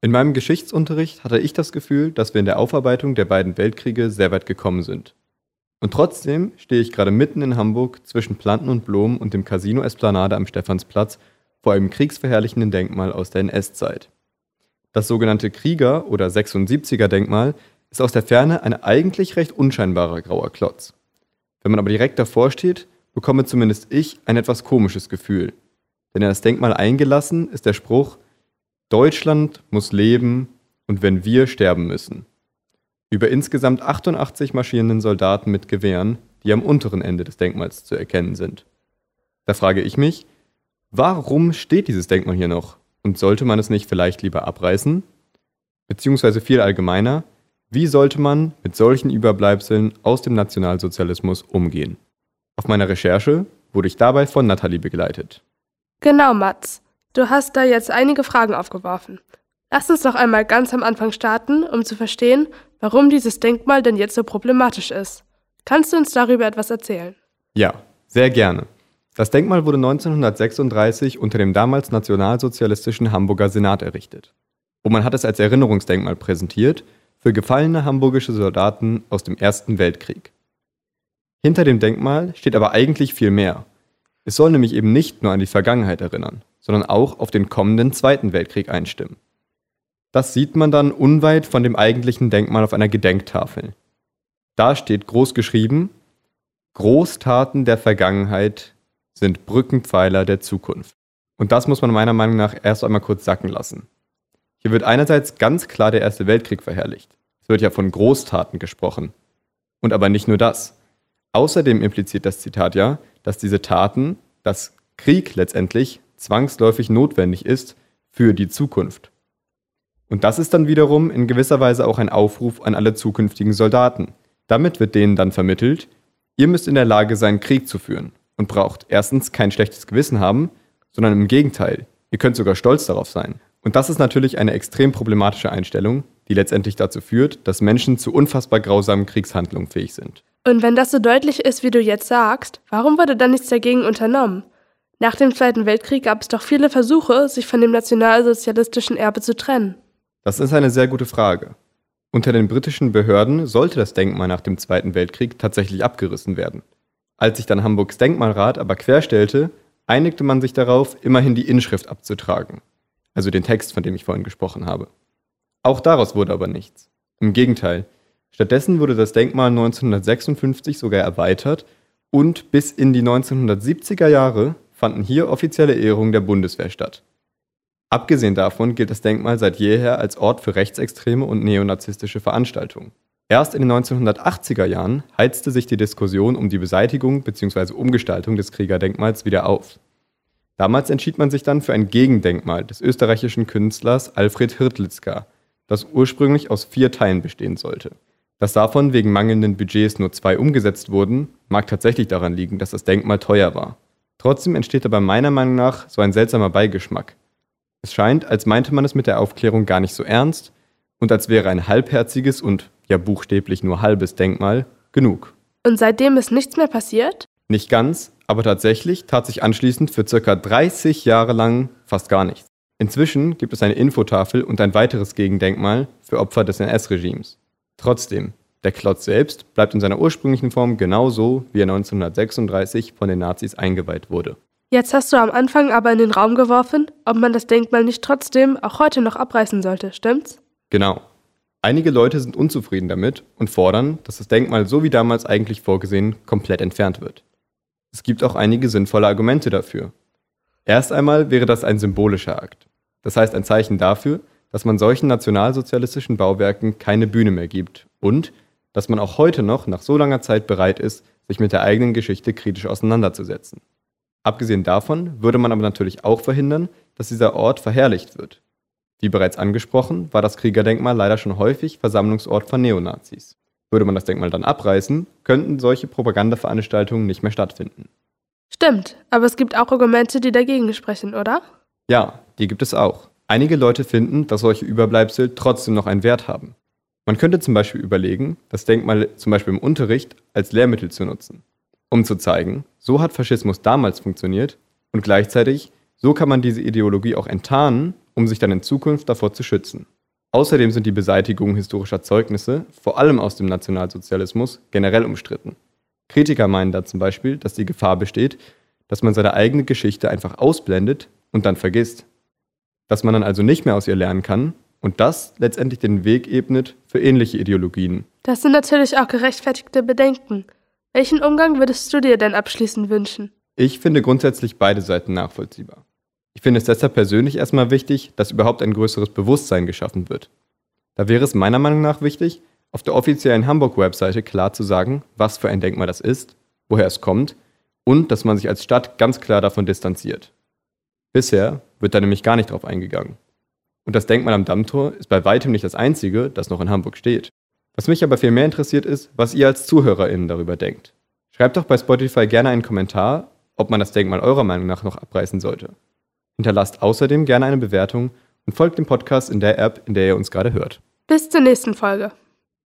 In meinem Geschichtsunterricht hatte ich das Gefühl, dass wir in der Aufarbeitung der beiden Weltkriege sehr weit gekommen sind. Und trotzdem stehe ich gerade mitten in Hamburg zwischen Planten und Blumen und dem Casino Esplanade am Stephansplatz vor einem kriegsverherrlichenden Denkmal aus der NS-Zeit. Das sogenannte Krieger- oder 76er-Denkmal ist aus der Ferne ein eigentlich recht unscheinbarer grauer Klotz. Wenn man aber direkt davor steht, bekomme zumindest ich ein etwas komisches Gefühl. Denn in das Denkmal eingelassen ist der Spruch Deutschland muss leben und wenn wir sterben müssen. Über insgesamt 88 marschierenden Soldaten mit Gewehren, die am unteren Ende des Denkmals zu erkennen sind. Da frage ich mich, warum steht dieses Denkmal hier noch? Und sollte man es nicht vielleicht lieber abreißen? Beziehungsweise viel allgemeiner, wie sollte man mit solchen Überbleibseln aus dem Nationalsozialismus umgehen? Auf meiner Recherche wurde ich dabei von Nathalie begleitet. Genau, Mats. Du hast da jetzt einige Fragen aufgeworfen. Lass uns doch einmal ganz am Anfang starten, um zu verstehen, warum dieses Denkmal denn jetzt so problematisch ist. Kannst du uns darüber etwas erzählen? Ja, sehr gerne. Das Denkmal wurde 1936 unter dem damals nationalsozialistischen Hamburger Senat errichtet. Und man hat es als Erinnerungsdenkmal präsentiert für gefallene hamburgische Soldaten aus dem Ersten Weltkrieg. Hinter dem Denkmal steht aber eigentlich viel mehr. Es soll nämlich eben nicht nur an die Vergangenheit erinnern, sondern auch auf den kommenden Zweiten Weltkrieg einstimmen. Das sieht man dann unweit von dem eigentlichen Denkmal auf einer Gedenktafel. Da steht groß geschrieben, Großtaten der Vergangenheit sind Brückenpfeiler der Zukunft. Und das muss man meiner Meinung nach erst einmal kurz sacken lassen. Hier wird einerseits ganz klar der Erste Weltkrieg verherrlicht. Es wird ja von Großtaten gesprochen. Und aber nicht nur das. Außerdem impliziert das Zitat ja, dass diese Taten, dass Krieg letztendlich zwangsläufig notwendig ist für die Zukunft. Und das ist dann wiederum in gewisser Weise auch ein Aufruf an alle zukünftigen Soldaten. Damit wird denen dann vermittelt, ihr müsst in der Lage sein, Krieg zu führen und braucht erstens kein schlechtes Gewissen haben, sondern im Gegenteil, ihr könnt sogar stolz darauf sein. Und das ist natürlich eine extrem problematische Einstellung, die letztendlich dazu führt, dass Menschen zu unfassbar grausamen Kriegshandlungen fähig sind. Und wenn das so deutlich ist, wie du jetzt sagst, warum wurde dann nichts dagegen unternommen? Nach dem Zweiten Weltkrieg gab es doch viele Versuche, sich von dem nationalsozialistischen Erbe zu trennen. Das ist eine sehr gute Frage. Unter den britischen Behörden sollte das Denkmal nach dem Zweiten Weltkrieg tatsächlich abgerissen werden. Als sich dann Hamburgs Denkmalrat aber querstellte, einigte man sich darauf, immerhin die Inschrift abzutragen, also den Text, von dem ich vorhin gesprochen habe. Auch daraus wurde aber nichts. Im Gegenteil, stattdessen wurde das Denkmal 1956 sogar erweitert und bis in die 1970er Jahre fanden hier offizielle Ehrungen der Bundeswehr statt. Abgesehen davon gilt das Denkmal seit jeher als Ort für rechtsextreme und neonazistische Veranstaltungen. Erst in den 1980er Jahren heizte sich die Diskussion um die Beseitigung bzw. Umgestaltung des Kriegerdenkmals wieder auf. Damals entschied man sich dann für ein Gegendenkmal des österreichischen Künstlers Alfred Hirtlitzka, das ursprünglich aus vier Teilen bestehen sollte. Dass davon wegen mangelnden Budgets nur zwei umgesetzt wurden, mag tatsächlich daran liegen, dass das Denkmal teuer war. Trotzdem entsteht dabei meiner Meinung nach so ein seltsamer Beigeschmack. Es scheint, als meinte man es mit der Aufklärung gar nicht so ernst und als wäre ein halbherziges und ja buchstäblich nur halbes Denkmal genug. Und seitdem ist nichts mehr passiert? Nicht ganz, aber tatsächlich tat sich anschließend für circa 30 Jahre lang fast gar nichts. Inzwischen gibt es eine Infotafel und ein weiteres Gegendenkmal für Opfer des NS-Regimes. Trotzdem, der Klotz selbst bleibt in seiner ursprünglichen Form genauso, wie er 1936 von den Nazis eingeweiht wurde. Jetzt hast du am Anfang aber in den Raum geworfen, ob man das Denkmal nicht trotzdem auch heute noch abreißen sollte, stimmt's? Genau. Einige Leute sind unzufrieden damit und fordern, dass das Denkmal so wie damals eigentlich vorgesehen komplett entfernt wird. Es gibt auch einige sinnvolle Argumente dafür. Erst einmal wäre das ein symbolischer Akt. Das heißt ein Zeichen dafür, dass man solchen nationalsozialistischen Bauwerken keine Bühne mehr gibt und dass man auch heute noch nach so langer Zeit bereit ist, sich mit der eigenen Geschichte kritisch auseinanderzusetzen. Abgesehen davon würde man aber natürlich auch verhindern, dass dieser Ort verherrlicht wird. Wie bereits angesprochen, war das Kriegerdenkmal leider schon häufig Versammlungsort von Neonazis. Würde man das Denkmal dann abreißen, könnten solche Propagandaveranstaltungen nicht mehr stattfinden. Stimmt, aber es gibt auch Argumente, die dagegen sprechen, oder? Ja, die gibt es auch. Einige Leute finden, dass solche Überbleibsel trotzdem noch einen Wert haben. Man könnte zum Beispiel überlegen, das Denkmal zum Beispiel im Unterricht als Lehrmittel zu nutzen, um zu zeigen, so hat Faschismus damals funktioniert und gleichzeitig, so kann man diese Ideologie auch enttarnen um sich dann in Zukunft davor zu schützen. Außerdem sind die Beseitigungen historischer Zeugnisse, vor allem aus dem Nationalsozialismus, generell umstritten. Kritiker meinen da zum Beispiel, dass die Gefahr besteht, dass man seine eigene Geschichte einfach ausblendet und dann vergisst. Dass man dann also nicht mehr aus ihr lernen kann und das letztendlich den Weg ebnet für ähnliche Ideologien. Das sind natürlich auch gerechtfertigte Bedenken. Welchen Umgang würdest du dir denn abschließend wünschen? Ich finde grundsätzlich beide Seiten nachvollziehbar. Ich finde es deshalb persönlich erstmal wichtig, dass überhaupt ein größeres Bewusstsein geschaffen wird. Da wäre es meiner Meinung nach wichtig, auf der offiziellen Hamburg-Webseite klar zu sagen, was für ein Denkmal das ist, woher es kommt und dass man sich als Stadt ganz klar davon distanziert. Bisher wird da nämlich gar nicht drauf eingegangen. Und das Denkmal am Dammtor ist bei weitem nicht das einzige, das noch in Hamburg steht. Was mich aber viel mehr interessiert ist, was ihr als ZuhörerInnen darüber denkt. Schreibt doch bei Spotify gerne einen Kommentar, ob man das Denkmal eurer Meinung nach noch abreißen sollte. Hinterlasst außerdem gerne eine Bewertung und folgt dem Podcast in der App, in der ihr uns gerade hört. Bis zur nächsten Folge.